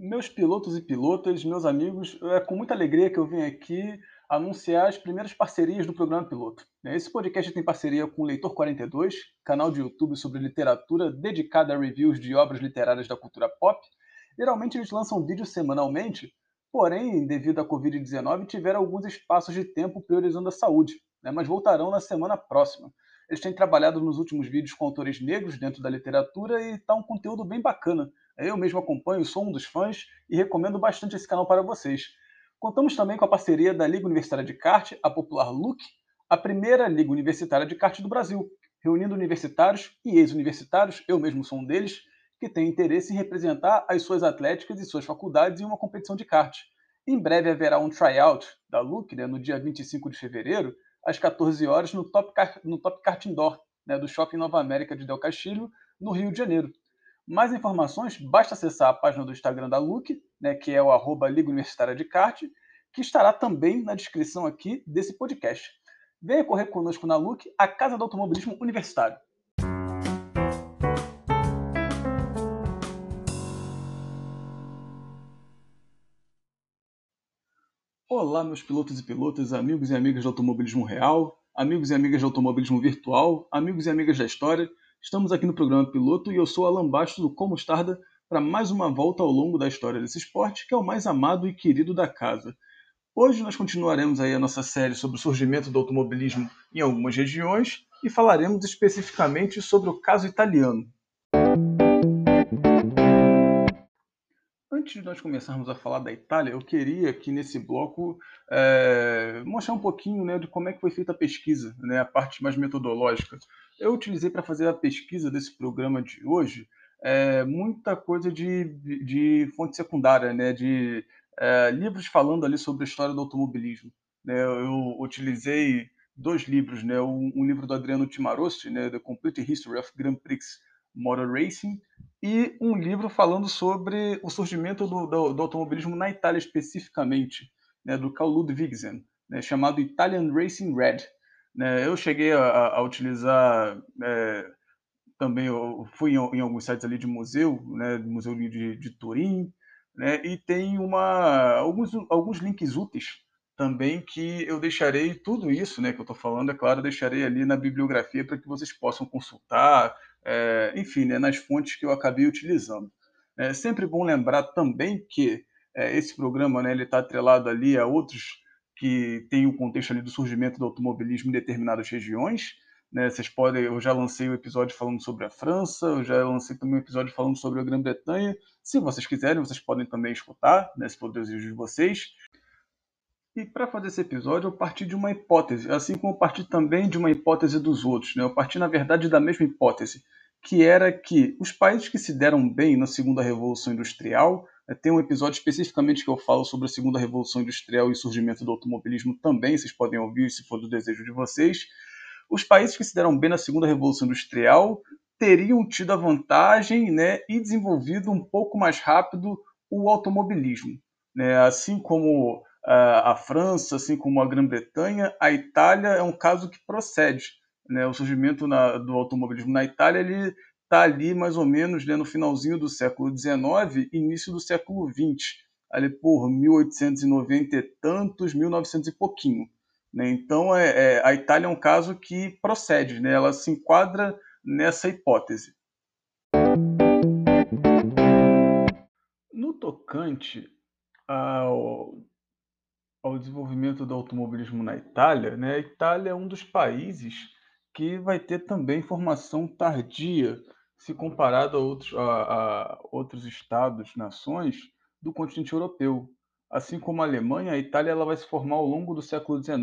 Meus pilotos e pilotas, meus amigos, é com muita alegria que eu venho aqui anunciar as primeiras parcerias do programa Piloto. Esse podcast tem parceria com o Leitor 42, canal de YouTube sobre literatura dedicado a reviews de obras literárias da cultura pop. Geralmente eles lançam vídeos semanalmente, porém, devido à Covid-19, tiveram alguns espaços de tempo priorizando a saúde, né? mas voltarão na semana próxima. Eles têm trabalhado nos últimos vídeos com autores negros dentro da literatura e está um conteúdo bem bacana. Eu mesmo acompanho, sou um dos fãs e recomendo bastante esse canal para vocês. Contamos também com a parceria da Liga Universitária de Kart, a popular LUC, a primeira Liga Universitária de Kart do Brasil, reunindo universitários e ex-universitários, eu mesmo sou um deles, que têm interesse em representar as suas atléticas e suas faculdades em uma competição de kart. Em breve haverá um tryout da LUC, né, no dia 25 de fevereiro, às 14 horas, no Top, no Top Kart Indoor, né, do Shopping Nova América de Del Castilho, no Rio de Janeiro. Mais informações, basta acessar a página do Instagram da LUC, né, que é o arroba Liga Universitária de Kart, que estará também na descrição aqui desse podcast. Venha correr conosco na LUC, a Casa do Automobilismo Universitário. Olá, meus pilotos e pilotas, amigos e amigas do automobilismo real, amigos e amigas do automobilismo virtual, amigos e amigas da história. Estamos aqui no programa Piloto e eu sou Alan Bastos do Como Starda para mais uma volta ao longo da história desse esporte, que é o mais amado e querido da casa. Hoje nós continuaremos aí a nossa série sobre o surgimento do automobilismo em algumas regiões e falaremos especificamente sobre o caso italiano. Antes de nós começarmos a falar da Itália, eu queria aqui nesse bloco é, mostrar um pouquinho né, de como é que foi feita a pesquisa, né, a parte mais metodológica. Eu utilizei para fazer a pesquisa desse programa de hoje é, muita coisa de, de fonte secundária, né, de é, livros falando ali sobre a história do automobilismo. Né, eu utilizei dois livros, né, um, um livro do Adriano Timarossi, né, The Complete History of Grand Prix Motor Racing, e um livro falando sobre o surgimento do, do, do automobilismo na Itália especificamente, né, do Carl Ludwigsen, né, chamado Italian Racing Red. Né, eu cheguei a, a utilizar é, também, eu fui em, em, alguns sites ali de museu, né, museu de, de Turim, né, e tem uma, alguns, alguns links úteis também que eu deixarei tudo isso, né, que eu estou falando, é claro, deixarei ali na bibliografia para que vocês possam consultar, é, enfim, né, nas fontes que eu acabei utilizando. É sempre bom lembrar também que é, esse programa né, está atrelado ali a outros que tem o contexto ali do surgimento do automobilismo em determinadas regiões. Né? Vocês podem, eu já lancei o um episódio falando sobre a França, eu já lancei também um episódio falando sobre a Grã-Bretanha. Se vocês quiserem, vocês podem também escutar, né, se for o desejo de vocês. E para fazer esse episódio, eu parti de uma hipótese, assim como eu parti também de uma hipótese dos outros. Né? Eu parti, na verdade, da mesma hipótese, que era que os países que se deram bem na Segunda Revolução Industrial tem um episódio especificamente que eu falo sobre a segunda revolução industrial e o surgimento do automobilismo também, vocês podem ouvir se for do desejo de vocês. Os países que se deram bem na segunda revolução industrial teriam tido a vantagem né, e desenvolvido um pouco mais rápido o automobilismo. Né? Assim como a França, assim como a Grã-Bretanha, a Itália é um caso que procede. Né? O surgimento na, do automobilismo na Itália ele está ali mais ou menos né, no finalzinho do século XIX, início do século XX, ali por 1890 e tantos, 1900 e pouquinho. Né? Então, é, é, a Itália é um caso que procede, né? ela se enquadra nessa hipótese. No tocante ao, ao desenvolvimento do automobilismo na Itália, né? a Itália é um dos países que vai ter também formação tardia se comparado a outros, a, a outros estados, nações do continente europeu. Assim como a Alemanha, a Itália ela vai se formar ao longo do século XIX.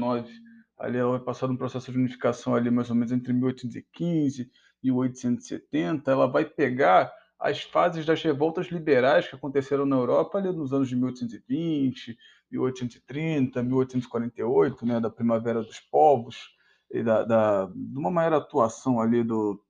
Ali ela vai passar um processo de unificação ali mais ou menos entre 1815 e 1870. Ela vai pegar as fases das revoltas liberais que aconteceram na Europa ali nos anos de 1820, 1830, 1848, né, da Primavera dos Povos, e da, da, de uma maior atuação ali do,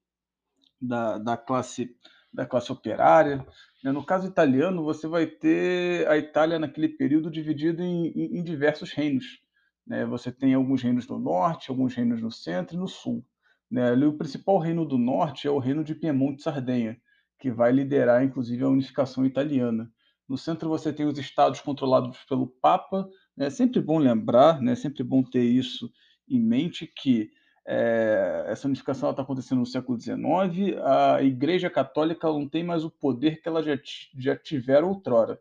da, da, classe, da classe operária. Né? No caso italiano, você vai ter a Itália naquele período dividida em, em, diversos reinos. Né? Você tem alguns reinos no norte, alguns reinos no centro e no sul. Né? O principal reino do norte é o reino de Piemonte Sardenha, que vai liderar, inclusive, a unificação italiana. No centro você tem os estados controlados pelo Papa. É sempre bom lembrar, é sempre bom ter isso em mente, que é, essa unificação está acontecendo no século XIX. A Igreja Católica não tem mais o poder que ela já, já tivera outrora.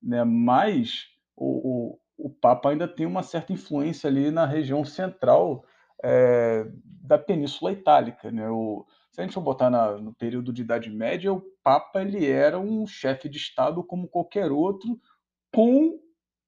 Né? Mas o, o, o Papa ainda tem uma certa influência ali na região central é, da Península Itálica. Né? O, se a gente for botar na, no período de Idade Média, o Papa ele era um chefe de Estado como qualquer outro, com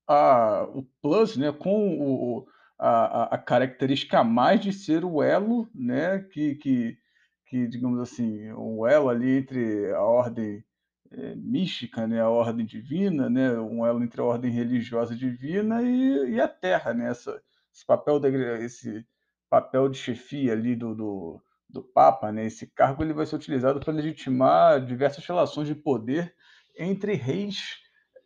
a, o plus, né, com o, a, a, característica a mais de ser o elo, né, que, que, que, digamos assim, o elo ali entre a ordem é, mística, né, a ordem divina, né, um elo entre a ordem religiosa divina e, e a Terra, né, essa, esse papel da esse papel de chefia ali do, do do Papa, né, esse cargo ele vai ser utilizado para legitimar diversas relações de poder entre reis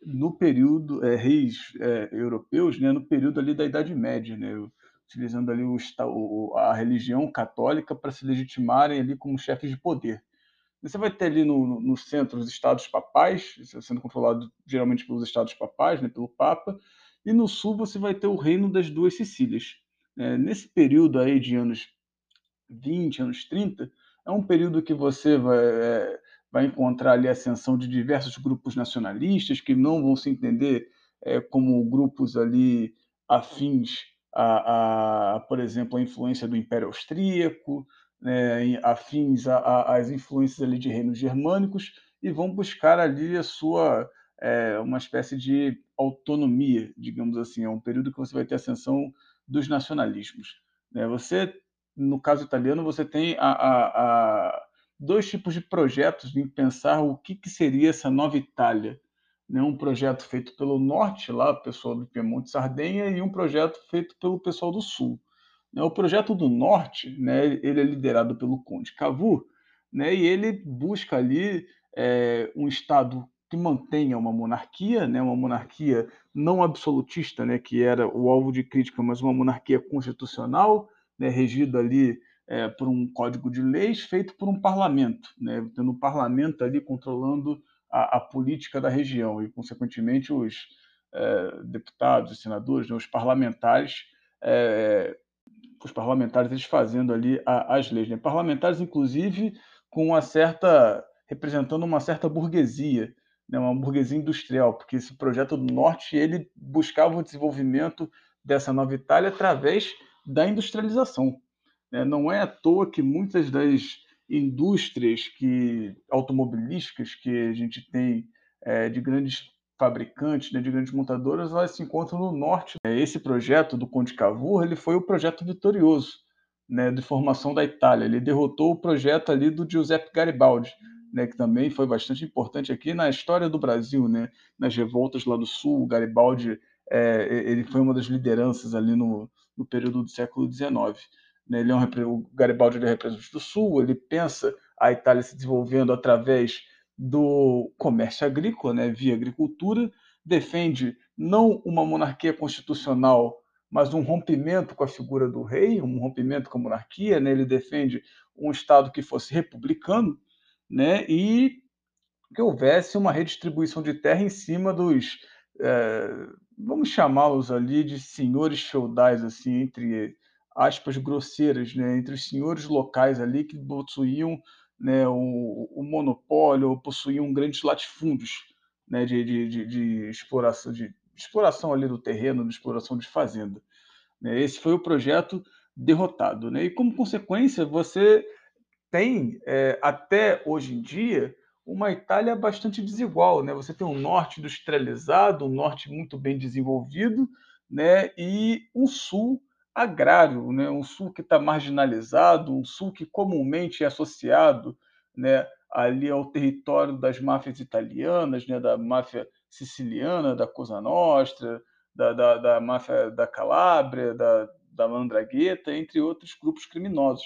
no período é, reis é, europeus, né, no período ali da Idade Média, né, utilizando ali o, a religião católica para se legitimarem ali como chefes de poder. Você vai ter ali no, no centro os estados papais, sendo controlado geralmente pelos estados papais, né, pelo Papa, e no sul você vai ter o reino das duas Sicílias. É, nesse período aí de anos 20, anos 30, é um período que você vai, é, vai encontrar ali a ascensão de diversos grupos nacionalistas que não vão se entender é, como grupos ali afins a, a, por exemplo, a influência do Império Austríaco, né, afins às influências ali de reinos germânicos e vão buscar ali a sua é, uma espécie de autonomia, digamos assim. É um período que você vai ter ascensão dos nacionalismos. Né? Você no caso italiano, você tem a, a dois tipos de projetos em pensar o que, que seria essa nova Itália. Né? Um projeto feito pelo norte, lá, o pessoal do Piemonte Sardenha, e um projeto feito pelo pessoal do sul. Né? O projeto do norte, né, ele é liderado pelo Conde Cavour, né, e ele busca ali é, um Estado que mantenha uma monarquia, né, uma monarquia não absolutista, né, que era o alvo de crítica, mas uma monarquia constitucional, né, regido ali é, por um código de leis feito por um parlamento, né, tendo um parlamento ali controlando a, a política da região e, consequentemente, os é, deputados, os senadores, né, os parlamentares, é, os parlamentares eles fazendo ali a, as leis, né, parlamentares inclusive com uma certa representando uma certa burguesia, né, uma burguesia industrial, porque esse projeto do norte ele buscava o desenvolvimento dessa nova Itália através da industrialização. Né? Não é à toa que muitas das indústrias que automobilísticas que a gente tem é, de grandes fabricantes, né, de grandes montadoras, elas se encontram no norte. Esse projeto do Conde Cavour ele foi o projeto vitorioso né, de formação da Itália. Ele derrotou o projeto ali do Giuseppe Garibaldi, né, que também foi bastante importante aqui na história do Brasil, né, nas revoltas lá do Sul. O Garibaldi é, ele foi uma das lideranças ali no, no período do século XIX. Né? Ele é um, o Garibaldi ele é representante do Sul, ele pensa a Itália se desenvolvendo através do comércio agrícola, né, via agricultura, defende não uma monarquia constitucional, mas um rompimento com a figura do rei, um rompimento com a monarquia, né, ele defende um Estado que fosse republicano, né, e que houvesse uma redistribuição de terra em cima dos é, vamos chamá-los ali de senhores feudais, assim, entre aspas grosseiras, né, entre os senhores locais ali que possuíam né, o, o monopólio possuíam grandes latifúndios né, de, de, de, de, exploração, de exploração ali do terreno, de exploração de fazenda. Né. Esse foi o projeto derrotado. Né? E como consequência, você tem, é, até hoje em dia, uma Itália bastante desigual, né? Você tem um norte industrializado, um norte muito bem desenvolvido, né? E um sul agrário, né? Um sul que está marginalizado, um sul que comumente é associado, né? Ali ao território das máfias italianas, né? Da máfia siciliana, da Cosa Nostra, da, da, da máfia da Calábria, da, da Mandragueta, entre outros grupos criminosos.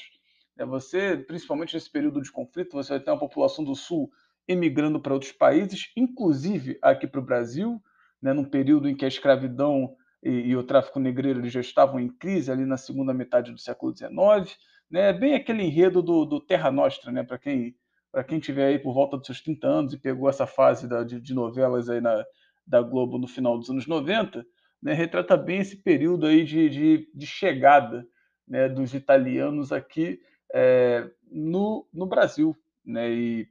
É, você, principalmente nesse período de conflito, você vai ter uma população do sul emigrando para outros países, inclusive aqui para o Brasil, né, num período em que a escravidão e, e o tráfico negreiro já estavam em crise ali na segunda metade do século XIX, né, bem aquele enredo do, do Terra Nostra, né, para quem para quem tiver aí por volta dos seus 30 anos e pegou essa fase da, de, de, novelas aí na, da Globo no final dos anos 90, né, retrata bem esse período aí de, de, de chegada né, dos italianos aqui é, no, no Brasil. Né, e,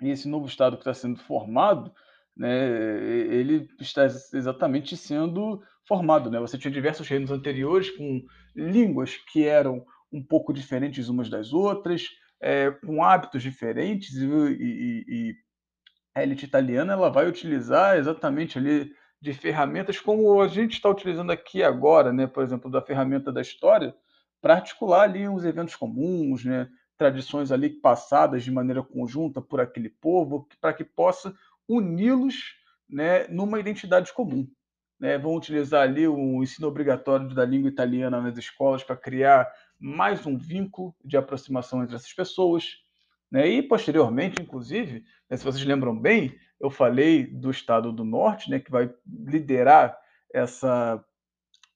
e esse novo Estado que está sendo formado, né, ele está exatamente sendo formado. Né? Você tinha diversos reinos anteriores com línguas que eram um pouco diferentes umas das outras, é, com hábitos diferentes, e, e, e, a elite italiana ela vai utilizar exatamente ali de ferramentas como a gente está utilizando aqui agora, né? por exemplo, da ferramenta da história, para articular ali os eventos comuns, né? tradições ali passadas de maneira conjunta por aquele povo, para que possa uni-los né, numa identidade comum. Né? Vão utilizar ali o ensino obrigatório da língua italiana nas escolas para criar mais um vínculo de aproximação entre essas pessoas. Né? E, posteriormente, inclusive, né, se vocês lembram bem, eu falei do Estado do Norte, né, que vai liderar essa,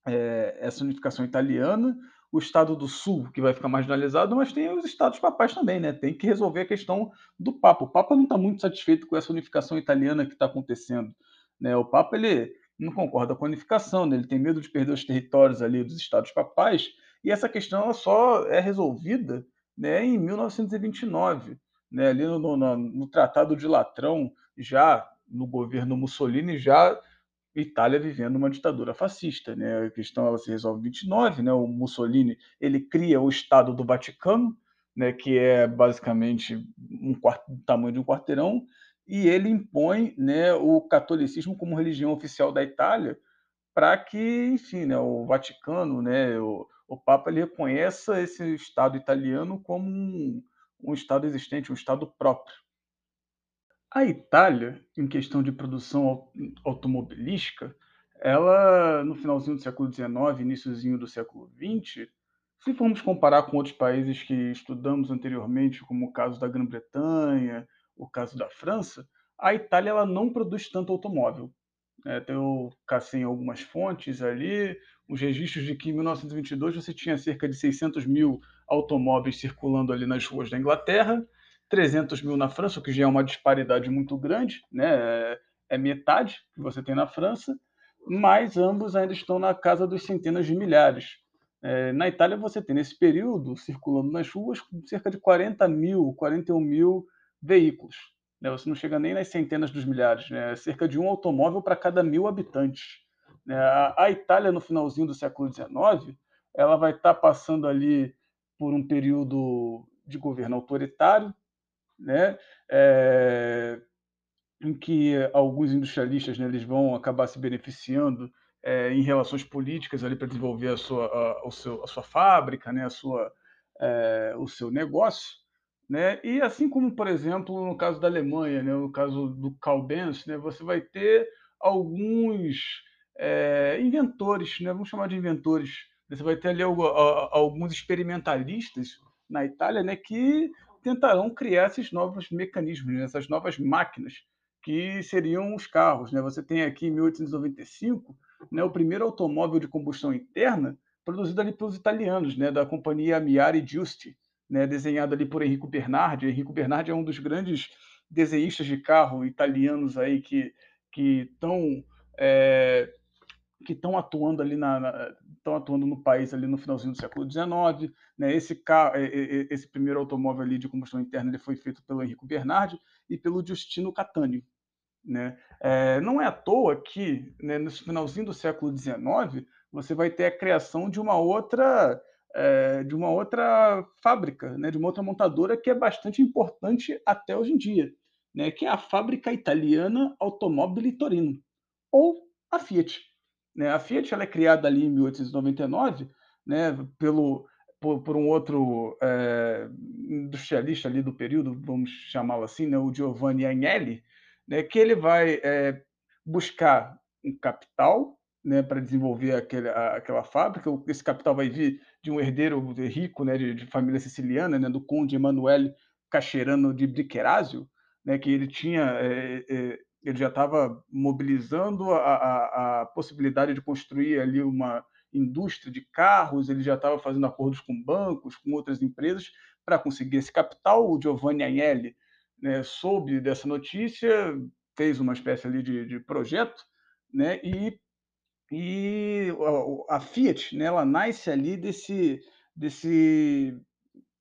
é, essa unificação italiana, o Estado do Sul, que vai ficar marginalizado, mas tem os Estados papais também, né? Tem que resolver a questão do Papa. O Papa não está muito satisfeito com essa unificação italiana que está acontecendo. Né? O Papa ele não concorda com a unificação, né? ele tem medo de perder os territórios ali dos Estados papais, e essa questão ela só é resolvida né, em 1929, né, ali no, no, no Tratado de Latrão, já no governo Mussolini, já Itália vivendo uma ditadura fascista, né? A questão ela se resolve em 29, né? O Mussolini ele cria o Estado do Vaticano, né? Que é basicamente um quarto, tamanho de um quarteirão, e ele impõe, né? O catolicismo como religião oficial da Itália, para que, enfim, né? O Vaticano, né? O, o Papa ele reconheça esse Estado italiano como um, um Estado existente, um Estado próprio. A Itália, em questão de produção automobilística, ela, no finalzinho do século XIX, iníciozinho do século XX, se formos comparar com outros países que estudamos anteriormente, como o caso da Grã-Bretanha, o caso da França, a Itália ela não produz tanto automóvel. É, eu cacei em algumas fontes ali, os registros de que em 1922 você tinha cerca de 600 mil automóveis circulando ali nas ruas da Inglaterra, 300 mil na França, o que já é uma disparidade muito grande, né? É, é metade que você tem na França, mas ambos ainda estão na casa dos centenas de milhares. É, na Itália, você tem nesse período, circulando nas ruas, cerca de 40 mil, 41 mil veículos. Né? Você não chega nem nas centenas dos milhares, né? Cerca de um automóvel para cada mil habitantes. Né? A, Itália, no finalzinho do século XIX, ela vai estar passando ali por um período de governo autoritário, né? É, em que alguns industrialistas né, eles vão acabar se beneficiando é, em relações políticas ali para desenvolver a sua, a, o seu, a sua fábrica, né, a sua, é, o seu negócio. Né? E assim como, por exemplo, no caso da Alemanha, né, no caso do Karl Benz, né, você vai ter alguns é, inventores, né, vamos chamar de inventores. Você vai ter ali alguns experimentalistas na Itália né, que tentarão criar esses novos mecanismos, né, essas novas máquinas, que seriam os carros. Né? Você tem aqui em 1895 né, o primeiro automóvel de combustão interna produzido ali pelos italianos, né, da companhia Miari Giusti, né, desenhado ali por Enrico Bernardi. Enrico Bernardi é um dos grandes desenhistas de carro italianos aí que que estão é, que estão atuando ali na, estão atuando no país ali no finalzinho do século XIX. Né? Esse, carro, esse primeiro automóvel ali de combustão interna ele foi feito pelo Enrico Bernardi e pelo Justino Catânio. Né? É, não é à toa que, né, no finalzinho do século XIX, você vai ter a criação de uma outra é, de uma outra fábrica, né, de uma outra montadora que é bastante importante até hoje em dia, né, que é a fábrica italiana Automobili Torino, ou a Fiat. Né? A Fiat ela é criada ali em 1899 né, pelo, por, por um outro é, industrialista ali do período, vamos chamá-lo assim, né, o Giovanni Agnelli, né, que ele vai é, buscar um capital né, para desenvolver aquele, a, aquela fábrica. Esse capital vai vir de um herdeiro rico né, de, de família siciliana, né, do conde Emanuele Cacherano de Bricherazio, né, que ele tinha é, é, ele já estava mobilizando a, a, a, possibilidade de construir ali uma indústria de carros, ele já estava fazendo acordos com bancos, com outras empresas, para conseguir esse capital. O Giovanni Agnelli né, soube dessa notícia, fez uma espécie ali de, de projeto, né, e, e a, Fiat, né, ela nasce ali desse, desse,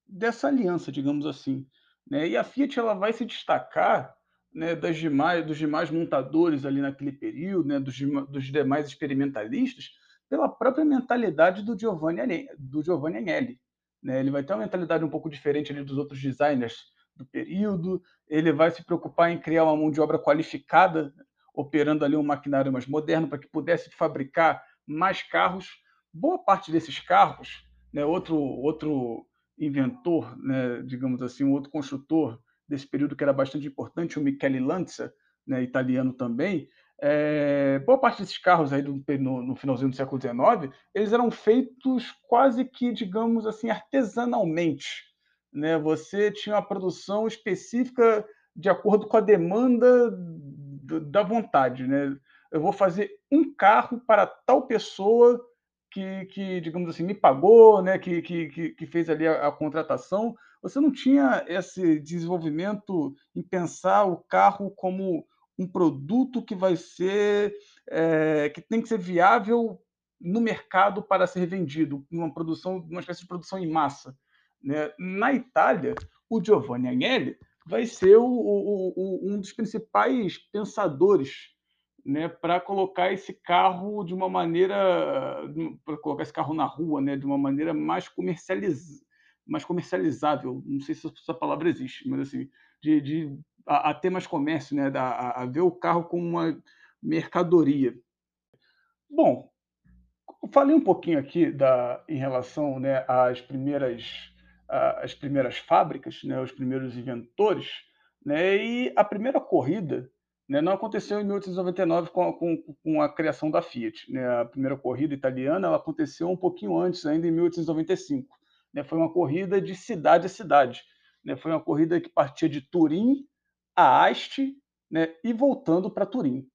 dessa aliança, digamos assim. Né, e a Fiat ela vai se destacar né, das demais, dos demais montadores ali naquele período, né, dos, dos demais experimentalistas, pela própria mentalidade do Giovanni, do Giovanni Agnelli. Né? Ele vai ter uma mentalidade um pouco diferente ali dos outros designers do período, ele vai se preocupar em criar uma mão de obra qualificada, operando ali um maquinário mais moderno para que pudesse fabricar mais carros. Boa parte desses carros, né, outro, outro inventor, né, digamos assim, um outro construtor desse período que era bastante importante, o Michele Lancia, né, italiano também, é, boa parte desses carros aí do, no, no, finalzinho do século XIX, eles eram feitos quase que, digamos assim, artesanalmente. Né? Você tinha uma produção específica de acordo com a demanda da vontade. Né? Eu vou fazer um carro para tal pessoa que, que digamos assim, me pagou, né? que, que, que fez ali a, a contratação. Você não tinha esse desenvolvimento em pensar o carro como um produto que vai ser é, que tem que ser viável no mercado para ser vendido, uma produção, uma espécie de produção em massa. Né? Na Itália, o Giovanni Agnelli vai ser o, o, o, um dos principais pensadores né, para colocar esse carro de uma maneira, para colocar esse carro na rua, né, de uma maneira mais comercializ, mais comercializável. Não sei se essa palavra existe, mas assim, de, de a, a ter mais comércio, né? A, a, ver o carro como uma mercadoria. Bom, falei um pouquinho aqui da, em relação né, às primeiras as primeiras fábricas, né, os primeiros inventores, né, e a primeira corrida né, não aconteceu em 1899 com a, com, com a criação da Fiat. Né, a primeira corrida italiana ela aconteceu um pouquinho antes, ainda em 1895. Né, foi uma corrida de cidade a cidade. Né, foi uma corrida que partia de Turim a Asti né, e voltando para Turim.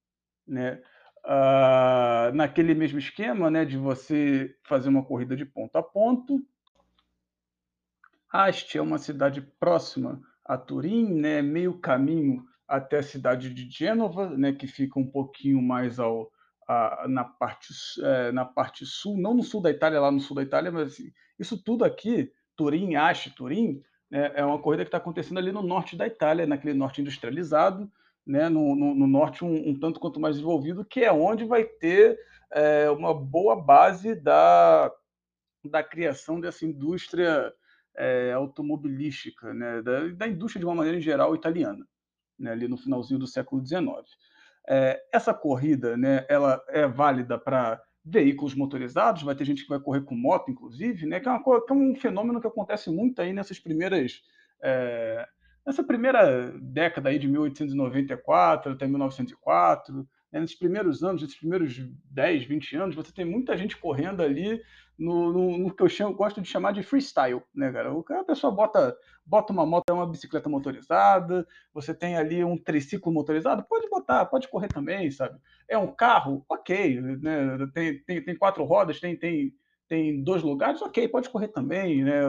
Né? Uh, naquele mesmo esquema né, de você fazer uma corrida de ponto a ponto. Asti é uma cidade próxima a Turim, né, meio caminho até a cidade de Gênova, né, que fica um pouquinho mais ao, a, na, parte, é, na parte sul, não no sul da Itália, lá no sul da Itália, mas assim, isso tudo aqui, Turim, Asti, Turim, né, é uma corrida que está acontecendo ali no norte da Itália, naquele norte industrializado, né, no, no, no norte um, um, tanto quanto mais desenvolvido, que é onde vai ter é, uma boa base da, da criação dessa indústria é, automobilística, né, da, da, indústria de uma maneira geral italiana, né, ali no finalzinho do século XIX. É, essa corrida, né, ela é válida para veículos motorizados, vai ter gente que vai correr com moto, inclusive, né? Que é, uma, que é um fenômeno que acontece muito aí nessas primeiras. É, nessa primeira década aí de 1894 até 1904, né, nesses primeiros anos, nesses primeiros 10, 20 anos, você tem muita gente correndo ali no, no, no que eu chamo, gosto de chamar de freestyle, né, cara? O cara, a pessoa bota, bota uma moto, uma bicicleta motorizada, você tem ali um triciclo motorizado, pode botar, pode correr também, sabe? É um carro, ok, né? Tem, tem, tem quatro rodas, tem, tem, tem dois lugares, ok, pode correr também, né?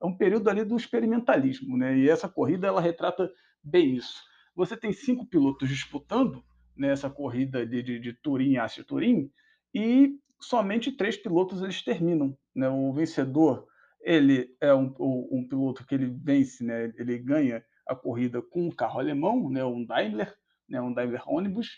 É um período ali do experimentalismo, né? E essa corrida ela retrata bem isso. Você tem cinco pilotos disputando nessa corrida de, de, de Turim a Turim, e somente três pilotos eles terminam. Né? O vencedor ele é um, um, piloto que ele vence, né? ele ganha a corrida com um carro alemão, né? um Daimler, né? um Daimler ônibus,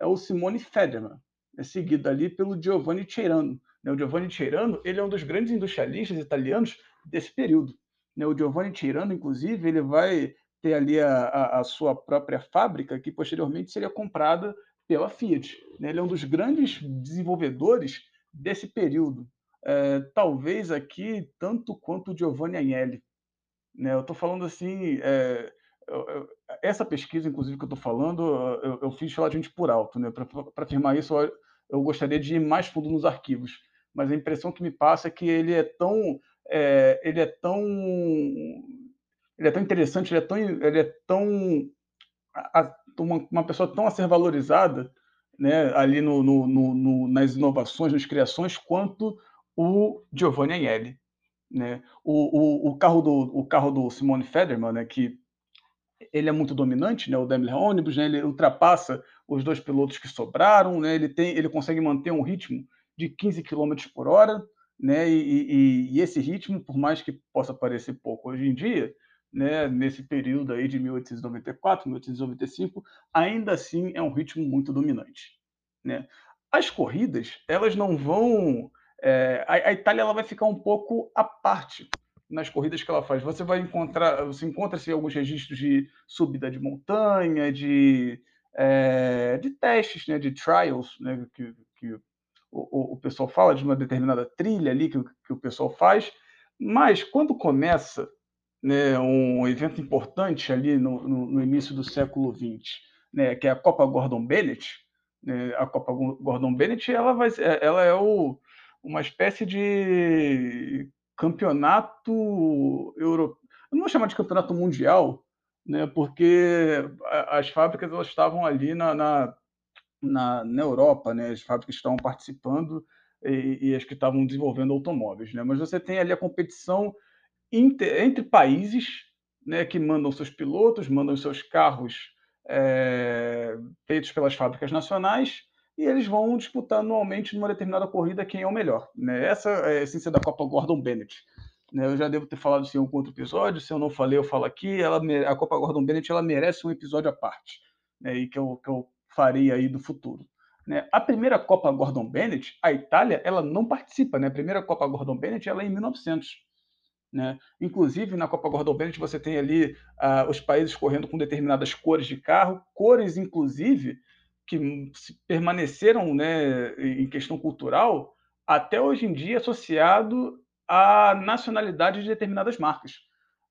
é o Simone Federman, é seguido ali pelo Giovanni Ceirano. Né? O Giovanni Ceirano ele é um dos grandes industrialistas italianos desse período. Né? O Giovanni Ceirano, inclusive, ele vai ter ali a, a, a, sua própria fábrica, que posteriormente seria comprada pela Fiat. Né? Ele é um dos grandes desenvolvedores desse período. É, talvez aqui tanto quanto o Giovanni Agnelli. Né? Eu estou falando assim, é, eu, eu, essa pesquisa, inclusive, que eu estou falando, eu, eu, fiz relativamente por alto. Né? Para afirmar isso, eu gostaria de ir mais fundo nos arquivos. Mas a impressão que me passa é que ele é tão, é, ele é tão ele é tão interessante, ele é tão, ele é tão a, uma, uma, pessoa tão a ser valorizada, né, ali no, no, no, nas inovações, nas criações, quanto o Giovanni Agnelli, né? O, o, o, carro do o carro do Simone Federman, né, que ele é muito dominante, né, o Daimler ônibus, né, ele ultrapassa os dois pilotos que sobraram, né, ele, tem, ele consegue manter um ritmo de 15 km por hora, né, e, e, e, esse ritmo, por mais que possa parecer pouco hoje em dia, né, nesse período aí de 1894, 1895, ainda assim é um ritmo muito dominante. Né. As corridas, elas não vão... É, a, a Itália ela vai ficar um pouco à parte nas corridas que ela faz. Você vai encontrar, você encontra-se alguns registros de subida de montanha, de, é, de testes, né, de trials, né, que, que o, o, pessoal fala de uma determinada trilha ali que, que o pessoal faz, mas quando começa né, um evento importante ali no, no, no início do século XX, né, que é a Copa Gordon Bennett, né, a Copa Gordon Bennett ela, vai, ela é o, uma espécie de campeonato europeu. Não vou chamar de campeonato mundial, né, porque as fábricas elas estavam ali na, na, na, na Europa, né, as fábricas estavam participando e, e, as que estavam desenvolvendo automóveis. Né, mas você tem ali a competição entre países né, que mandam seus pilotos, mandam seus carros é, feitos pelas fábricas nacionais e eles vão disputar anualmente numa determinada corrida quem é o melhor. Né? Essa é a essência da Copa Gordon Bennett. Né? Eu já devo ter falado isso em algum outro episódio, se eu não falei, eu falo aqui. Ela, a Copa Gordon Bennett ela merece um episódio à parte, né? e que eu, que eu farei aí do futuro. Né? A primeira Copa Gordon Bennett, a Itália, ela não participa. Né? A primeira Copa Gordon Bennett ela é em 1900. Né? Inclusive, na Copa Gordon Bennett, você tem ali uh, os países correndo com determinadas cores de carro, cores, inclusive, que permaneceram né, em questão cultural até hoje em dia associado à nacionalidade de determinadas marcas.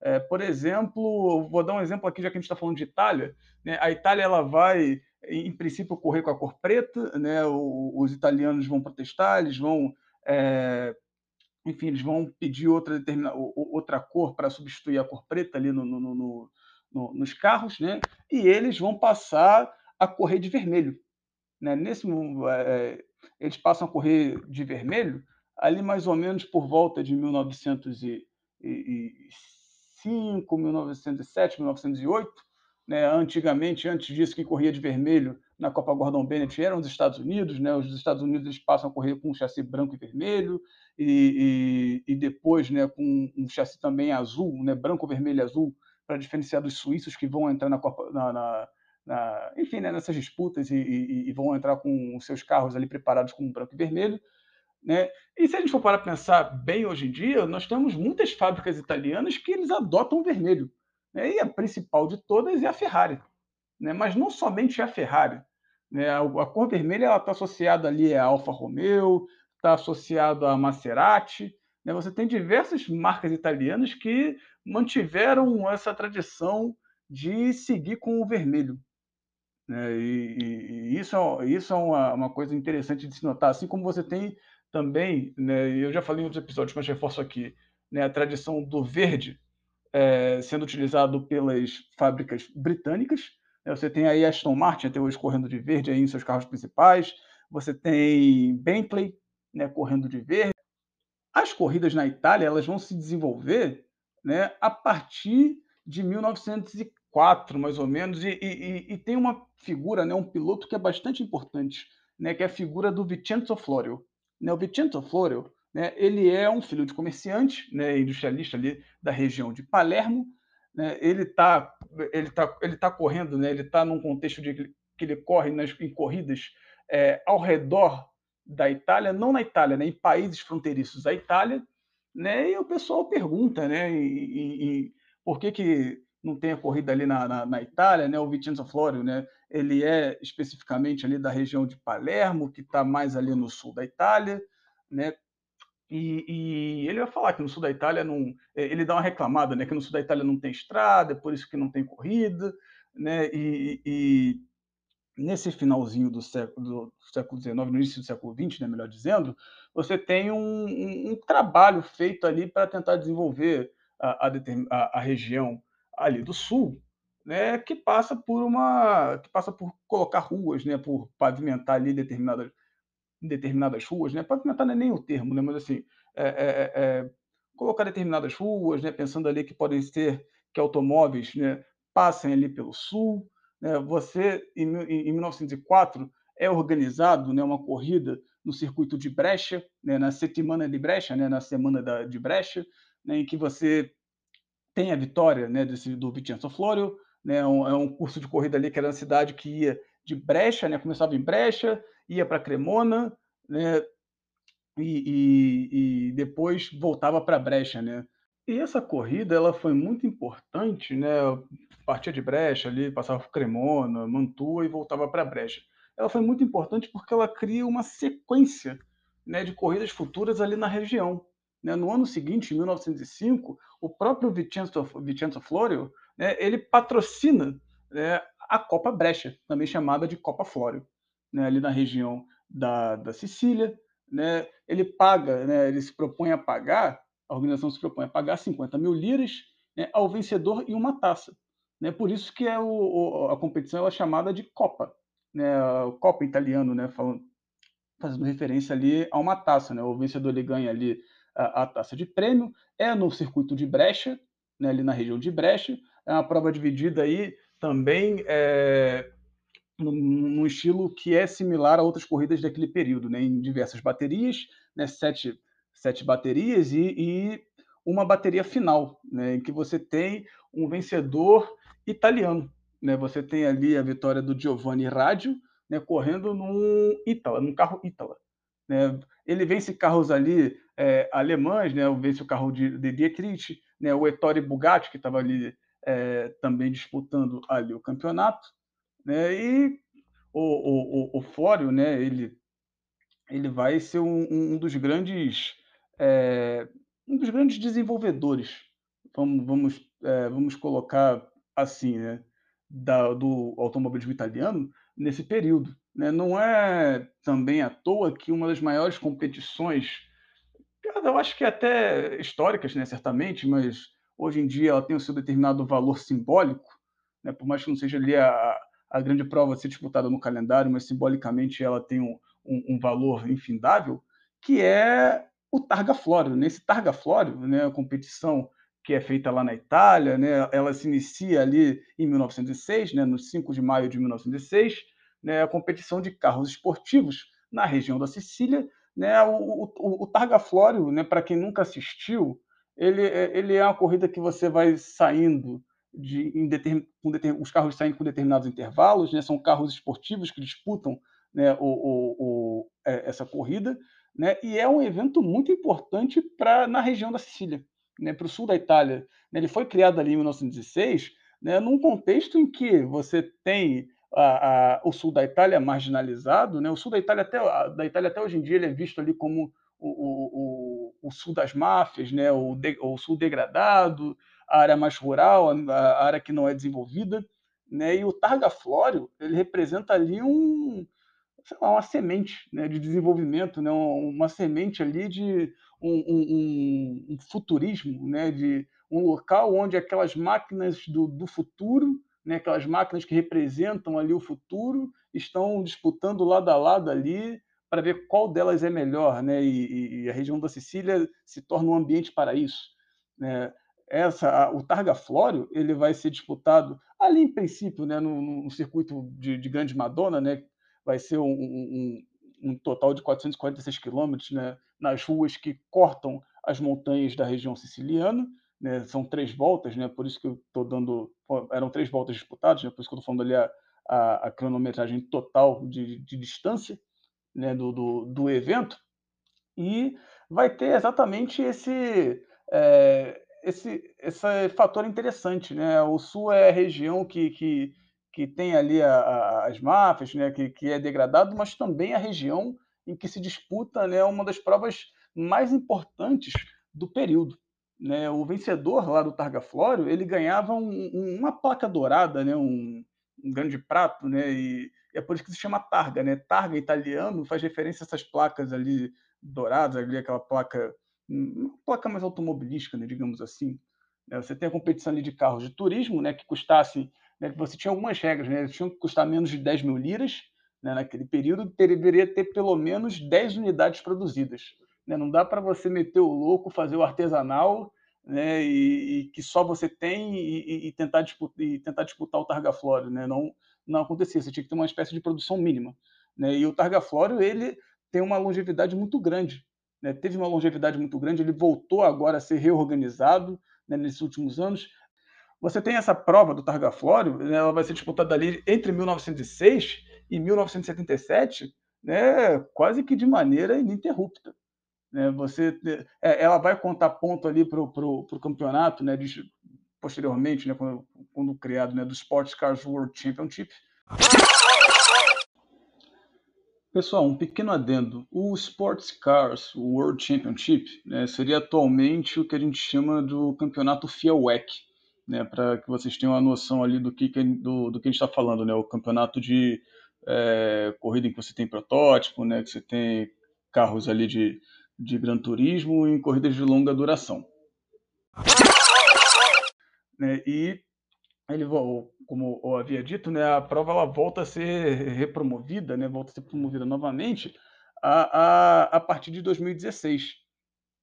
É, por exemplo, vou dar um exemplo aqui, já que a gente está falando de Itália. Né, a Itália ela vai, em princípio, correr com a cor preta. Né, os italianos vão protestar, eles vão, é, enfim, eles vão pedir outra, outra cor para substituir a cor preta ali no, no, no, nos carros, né, e eles vão passar a correr de vermelho. Né? Nesse, é, eles passam a correr de vermelho ali mais ou menos por volta de 1905, 1907, 1908. Né? Antigamente, antes disso, quem corria de vermelho na Copa Gordon Bennett eram os Estados Unidos. Né? Os Estados Unidos eles passam a correr com um chassi branco e vermelho, e, e, e depois né, com um chassi também azul, né? branco, vermelho e azul, para diferenciar dos suíços que vão entrar na, Copa, na, na na, enfim, né, nessas disputas e, e, e, vão entrar com os seus carros ali preparados com branco e vermelho. Né? E se a gente for para pensar bem hoje em dia, nós temos muitas fábricas italianas que eles adotam o vermelho. Né? E a principal de todas é a Ferrari. Né? Mas não somente a Ferrari. Né? A, a cor vermelha está associada ali a Alfa Romeo, está associada a Maserati. Né? Você tem diversas marcas italianas que mantiveram essa tradição de seguir com o vermelho. Né? E, e, e, isso, é, isso é uma, uma, coisa interessante de se notar, assim como você tem também, né, eu já falei em outros episódios, mas reforço aqui, né, a tradição do verde é, sendo utilizado pelas fábricas britânicas. Né? Você tem aí Aston Martin até hoje correndo de verde aí em seus carros principais, você tem Bentley né, correndo de verde. As corridas na Itália elas vão se desenvolver né, a partir de 1940 quatro, mais ou menos, e, e, e, tem uma figura, né, um piloto que é bastante importante, né, que é a figura do Vincenzo Florio. Né, o Vincenzo Florio, né, ele é um filho de comerciante, né, industrialista ali da região de Palermo, né, ele está ele tá, ele tá correndo, né, ele está num contexto de que ele corre nas, em corridas é, ao redor da Itália, não na Itália, né, em países fronteiriços à Itália, né, e o pessoal pergunta, né, e, e por que que não tem a corrida ali na, na, na, Itália, né? O Vincenzo Florio, né? Ele é especificamente ali da região de Palermo, que está mais ali no sul da Itália, né? E, e, ele vai falar que no sul da Itália não, é, ele dá uma reclamada, né? Que no sul da Itália não tem estrada, é por isso que não tem corrida, né? E, e nesse finalzinho do século, do século XIX, no início do século XX, né? Melhor dizendo, você tem um, um, um trabalho feito ali para tentar desenvolver a, a, a, região ali do sul, né, que passa por uma que passa por colocar ruas, né, por pavimentar ali determinadas determinadas ruas, né, pavimentar não é nem o termo, né, mas assim é, é, é, é, colocar determinadas ruas, né, pensando ali que podem ser que automóveis, né, passem ali pelo sul. Né? Você, em, em 1904, é organizado né, uma corrida no circuito de Brecha, né, na Settimana de Brecha, né, na Semana da, de Brecha, né, em que você tem a vitória né, desse, do Vincenzo Florio, né, um, é um curso de corrida ali que era uma cidade que ia de Brecha, né, começava em Brecha, ia para Cremona, né, e, e, e depois voltava para Brecha, né. E essa corrida ela foi muito importante, né, partia de Brecha ali, passava por Cremona, Mantua e voltava para Brecha. Ela foi muito importante porque ela cria uma sequência né, de corridas futuras ali na região. Né? No ano seguinte, em 1905, o próprio Vincenzo, Vincenzo Florio né, ele patrocina né, a Copa Brecha, também chamada de Copa Florio, né, ali na região da, da Sicília. Né, ele paga, né, ele se propõe a pagar, a organização se propõe a pagar 50 mil liras né, ao vencedor e uma taça. Né, por isso que é o, o, a competição é chamada de Copa, né, Copa italiano, né, falando, fazendo referência ali a uma taça. Né, o vencedor ele ganha ali a, a taça de prêmio, é no circuito de Brecha, né, ali na região de Brecha, é uma prova dividida aí também é, num, estilo que é similar a outras corridas daquele período, né, em diversas baterias, né, sete, sete baterias e, e uma bateria final, né, em que você tem um vencedor italiano. Né, você tem ali a vitória do Giovanni Radio, né, correndo num Ítala, num carro Ítala. Né? Ele vence carros ali é, alemães, né? vence o carro de, de Dietrich, né? o Ettore Bugatti, que estava ali é, também disputando ali o campeonato. Né? E o, o, o, o né? ele, ele vai ser um, um dos grandes é, um dos grandes desenvolvedores, vamos, vamos, é, vamos colocar assim, né? da, do automobilismo italiano nesse período. Né? Não é também à toa que uma das maiores competições, eu acho que até históricas, né, certamente, mas hoje em dia ela tem o seu determinado valor simbólico, né, por mais que não seja ali a, a grande prova a ser disputada no calendário, mas simbolicamente ela tem um, um, um valor infindável, que é o Targa Florio. Nesse né? Targa Florio, né, a competição que é feita lá na Itália, né? ela se inicia ali em 1906, né? no 5 de maio de 1906, né? a competição de carros esportivos na região da Sicília. Né? O, o, o Targa Florio, né? para quem nunca assistiu, ele, ele é uma corrida que você vai saindo de, em determin, os carros saem com determinados intervalos, né? são carros esportivos que disputam né? o, o, o, é, essa corrida, né? e é um evento muito importante pra, na região da Sicília né, para o sul da Itália. Né, ele foi criado ali em 1916, né, num contexto em que você tem a, a, o sul da Itália marginalizado, né, o sul da Itália até, da Itália até hoje em dia ele é visto ali como o, o, o, sul das máfias, né, o, de, o sul degradado, a área mais rural, a, a área que não é desenvolvida, né, e o Targa Flório ele representa ali um, lá, uma semente né, de desenvolvimento, né, uma semente ali de um, um, um, futurismo, né, de um local onde aquelas máquinas do, do futuro, né, aquelas máquinas que representam ali o futuro, estão disputando lado a lado ali para ver qual delas é melhor, né, e, e, a região da Sicília se torna um ambiente para isso. Né. Essa, o Targa Flório ele vai ser disputado ali em princípio, né, no, no circuito de, de Grande Madonna, né, vai ser um, um, um total de 446 quilômetros né, nas ruas que cortam as montanhas da região siciliana. Né, são três voltas, né, por isso que eu estou dando. Eram três voltas disputadas, né, por isso que eu estou falando ali a, a, a cronometragem total de, de distância né, do, do, do, evento. E vai ter exatamente esse, é, esse, esse fator interessante. Né? O Sul é a região que, que que tem ali a, a, as máfias, né, que, que é degradado, mas também a região em que se disputa né, uma das provas mais importantes do período. Né? O vencedor lá do Targa Florio, ele ganhava um, um, uma placa dourada, né, um, um grande prato, né, e, e, é por isso que se chama Targa. Né? Targa italiano faz referência a essas placas ali douradas, ali aquela placa, uma placa mais automobilística, né, digamos assim. Né? Você tem a competição ali de carros de turismo, né, que custassem né, você tinha algumas regras, né? Eles tinham que custar menos de 10 mil liras, né, naquele período, deveria ter pelo menos 10 unidades produzidas. Né? Não dá para você meter o louco, fazer o artesanal né, e, e, que só você tem e, e, tentar, disputar, e tentar disputar o Targa Florio, né, não, não acontecia, você tinha que ter uma espécie de produção mínima. Né, e o Targa Florio, ele tem uma longevidade muito grande, né, teve uma longevidade muito grande, ele voltou agora a ser reorganizado né, nesses últimos anos. Você tem essa prova do Targa Florio, né, ela vai ser disputada ali entre 1906 e 1977, né, quase que de maneira ininterrupta. Né? Você, é, ela vai contar ponto ali para o campeonato, né, de, posteriormente, né, quando, quando criado, né, do Sports Cars World Championship. Pessoal, um pequeno adendo. O Sports Cars World Championship né, seria atualmente o que a gente chama do campeonato FIA-WEC, né, para que vocês tenham uma noção ali do que, do, do que a gente está falando, né, o campeonato de é, corrida em que você tem protótipo, né, que você tem carros ali de, de Gran Turismo em corridas de longa duração. Né, e ele, como eu havia dito, né, a prova ela volta a ser repromovida, né, volta a ser promovida novamente a, a, a partir de 2016.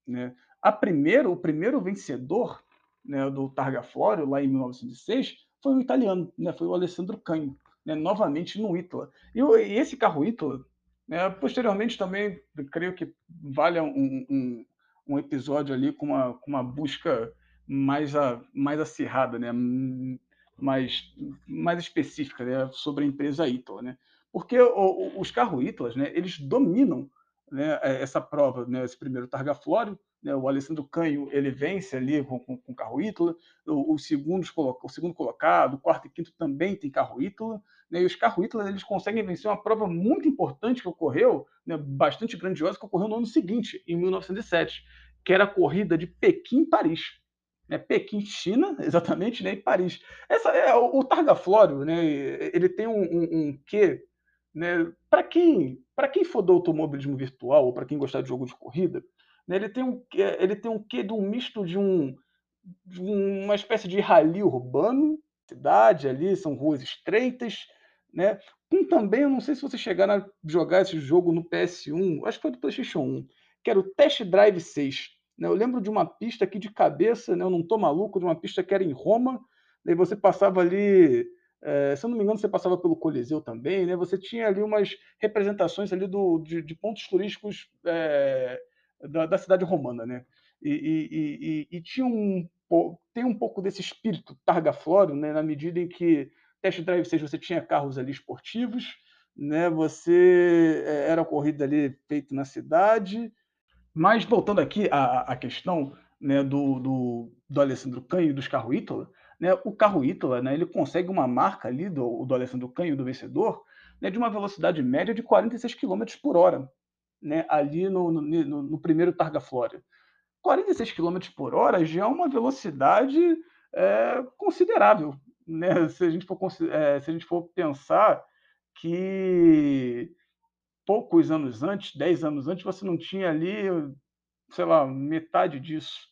Né. A primeiro, o primeiro vencedor né, do Targa Florio, lá em 1906, foi o italiano, né, foi o Alessandro Canho, né, novamente no Ítala. E, e esse carro Ítala né? Posteriormente, também creio que vale um, um, um episódio ali com uma, com uma busca mais, a, mais acirrada, né? mais, mais específica né? sobre a empresa Ítala. Né? Porque o, os carros Ítalas, né? eles dominam né, essa prova, né, esse primeiro Targa Flório, né, o Alessandro Canho ele vence ali com, com, com carro Ítala, o, o, segundo, o segundo colocado, o quarto e quinto também tem carro Ítala, né, e os carro Ítala eles conseguem vencer uma prova muito importante que ocorreu, né, bastante grandiosa, que ocorreu no ano seguinte, em 1907, que era a corrida de Pequim-Paris. Né, Pequim, China, exatamente, né, e Paris. Essa é o, o Targa Flório, né, ele tem um, um, um quê né, para quem para quem for do automobilismo virtual ou para quem gostar de jogo de corrida, ele tem um ele tem um quê de um misto de um de uma espécie de rally urbano, cidade ali, são ruas estreitas, né? Com também, eu não sei se você chegaram a jogar esse jogo no PS1, acho que foi do PlayStation 1, que era o Test Drive 6. Né? Eu lembro de uma pista aqui de cabeça, né? eu não estou maluco, de uma pista que era em Roma, e você passava ali é, se eu não me engano, você passava pelo Coliseu também, né? Você tinha ali umas representações ali do, de, de pontos turísticos é, da, da, cidade romana, né? E, e, e, e, tinha um tem um pouco desse espírito targa flório, né? Na medida em que test drive seja você tinha carros ali esportivos, né? Você é, era corrida ali feita na cidade. Mas voltando aqui à, à questão né, do, do, do Alessandro Canho e dos carros Ítala, né, o carro Ítala, né, ele consegue uma marca ali do, do Alessandro Canho, do vencedor, né, de uma velocidade média de 46 km por hora, né, ali no, no, no, primeiro Targa Flória. 46 km por hora já é uma velocidade é, considerável. Né? Se, a gente for, é, se a gente for pensar que poucos anos antes, 10 anos antes, você não tinha ali, sei lá, metade disso.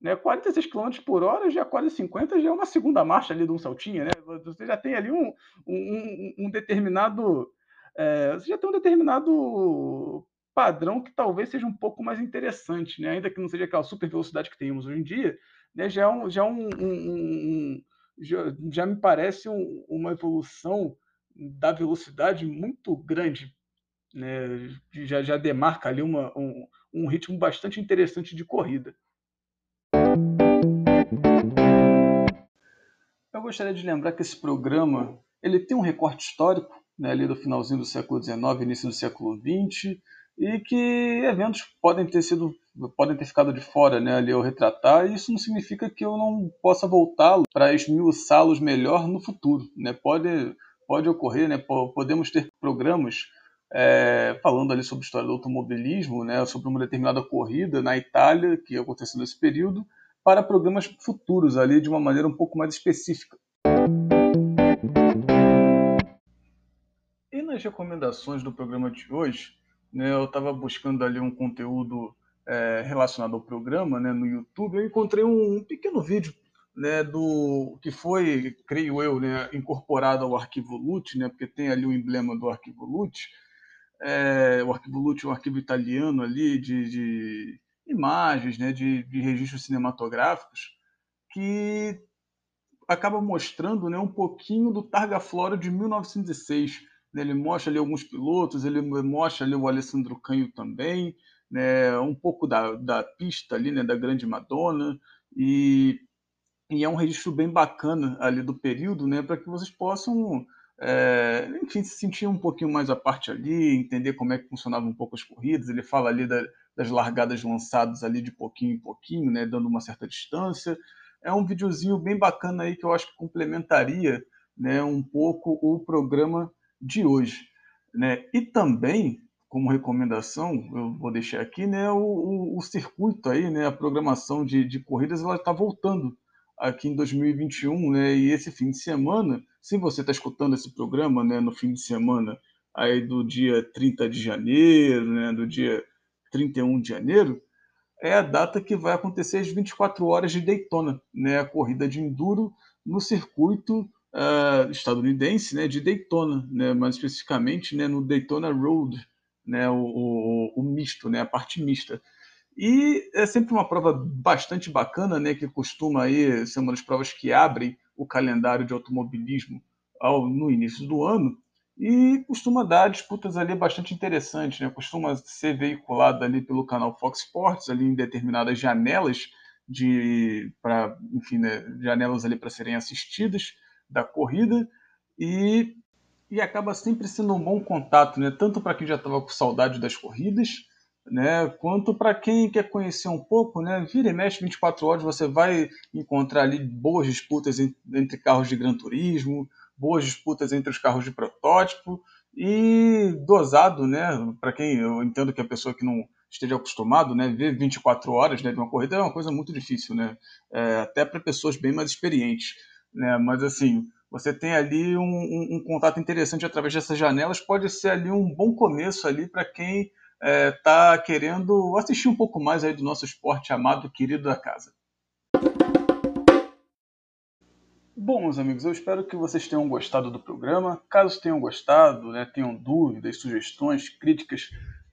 Né? 46 km por hora, já quase 50, já é uma segunda marcha ali de um saltinho, né? Você já tem ali um, um, um determinado. É, você já tem um determinado padrão que talvez seja um pouco mais interessante, né? Ainda que não seja aquela super velocidade que temos hoje em dia, né? Já é um, já, é um, um já, já, me parece uma evolução da velocidade muito grande, né? Já, já demarca ali uma, um, um ritmo bastante interessante de corrida. Eu gostaria de lembrar que esse programa ele tem um recorte histórico, né, ali do finalzinho do século XIX, início do século XX, e que eventos podem ter sido podem ter ficado de fora né, ali ao retratar, e isso não significa que eu não possa voltá-lo para esmiuçá-los melhor no futuro. Né? Pode, pode ocorrer, né? podemos ter programas é, falando ali sobre a história do automobilismo, né, sobre uma determinada corrida na Itália que aconteceu nesse período, para programas futuros ali de uma maneira um pouco mais específica. E nas recomendações do programa de hoje, né, eu estava buscando ali um conteúdo é, relacionado ao programa né, no YouTube, eu encontrei um, um pequeno vídeo né, do que foi, creio eu, né, incorporado ao arquivo LUT, né, porque tem ali o emblema do arquivo LUT. É, o arquivo LUT é um arquivo italiano ali de, de imagens, né, de, de registros cinematográficos que acaba mostrando né, um pouquinho do Targa Flora de 1906. Ele mostra ali alguns pilotos, ele mostra ali o Alessandro Canho também, né, um pouco da, da pista ali, né, da Grande Madonna, e, e é um registro bem bacana ali do período, né, para que vocês possam, é, enfim, se sentir um pouquinho mais à parte ali, entender como é que funcionavam um pouco as corridas. Ele fala ali da, das largadas lançadas ali de pouquinho em pouquinho, né, dando uma certa distância. É um videozinho bem bacana aí que eu acho que complementaria né, um pouco o programa de hoje. Né? E também, como recomendação, eu vou deixar aqui, né, o, o, o circuito aí, né, a programação de, de corridas, ela está voltando aqui em 2021, né, e esse fim de semana, se você está escutando esse programa, né, no fim de semana aí do dia 30 de janeiro, né, do dia 31 de janeiro, é a data que vai acontecer as 24 horas de Daytona, né, a corrida de enduro no circuito uh, estadunidense né, de Daytona, né, mais especificamente né, no Daytona Road, né, o, o, o, misto, né, a parte mista. E é sempre uma prova bastante bacana, né, que costuma aí ser uma das provas que abrem o calendário de automobilismo ao, no início do ano e costuma dar disputas ali bastante interessantes, né? Costuma ser veiculado ali pelo canal Fox Sports ali em determinadas janelas de para enfim né, janelas ali para serem assistidas da corrida e e acaba sempre sendo um bom contato, né? Tanto para quem já estava com saudade das corridas, né? Quanto para quem quer conhecer um pouco, né? Vira e mexe 24 horas, você vai encontrar ali boas disputas entre carros de Gran Turismo, boas disputas entre os carros de protótipo e dosado, né? Para quem eu entendo que a pessoa que não esteja acostumado, né, ver 24 horas né, de uma corrida é uma coisa muito difícil, né? É, até para pessoas bem mais experientes, né? Mas assim, você tem ali um, um, um, contato interessante através dessas janelas, pode ser ali um bom começo ali para quem está é, querendo assistir um pouco mais aí do nosso esporte amado, querido da casa. Bom, meus amigos, eu espero que vocês tenham gostado do programa. Caso tenham gostado, né, tenham dúvidas, sugestões, críticas,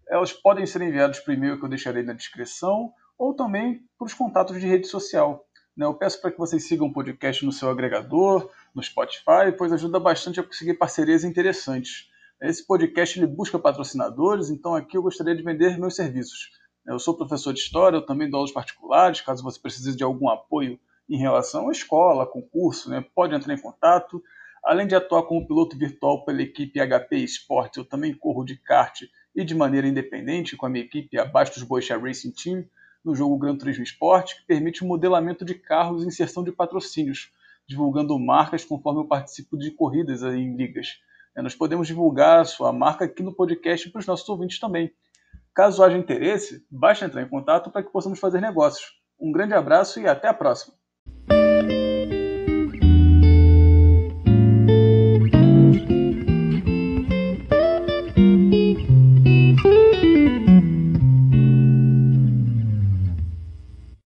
elas podem ser enviadas por e-mail que eu deixarei na descrição ou também para os contatos de rede social. Né. Eu peço para que vocês sigam o podcast no seu agregador, no Spotify, pois ajuda bastante a conseguir parcerias interessantes. Esse podcast ele busca patrocinadores, então aqui eu gostaria de vender meus serviços. Eu sou professor de história, eu também dou aulas particulares, caso você precise de algum apoio em relação à escola, concurso, né? pode entrar em contato. Além de atuar como piloto virtual pela equipe HP Sport, eu também corro de kart e de maneira independente com a minha equipe abaixo dos Boixá Racing Team no jogo Gran Turismo Sport, que permite o modelamento de carros e inserção de patrocínios, divulgando marcas conforme eu participo de corridas em ligas. É, nós podemos divulgar a sua marca aqui no podcast para os nossos ouvintes também. Caso haja interesse, basta entrar em contato para que possamos fazer negócios. Um grande abraço e até a próxima!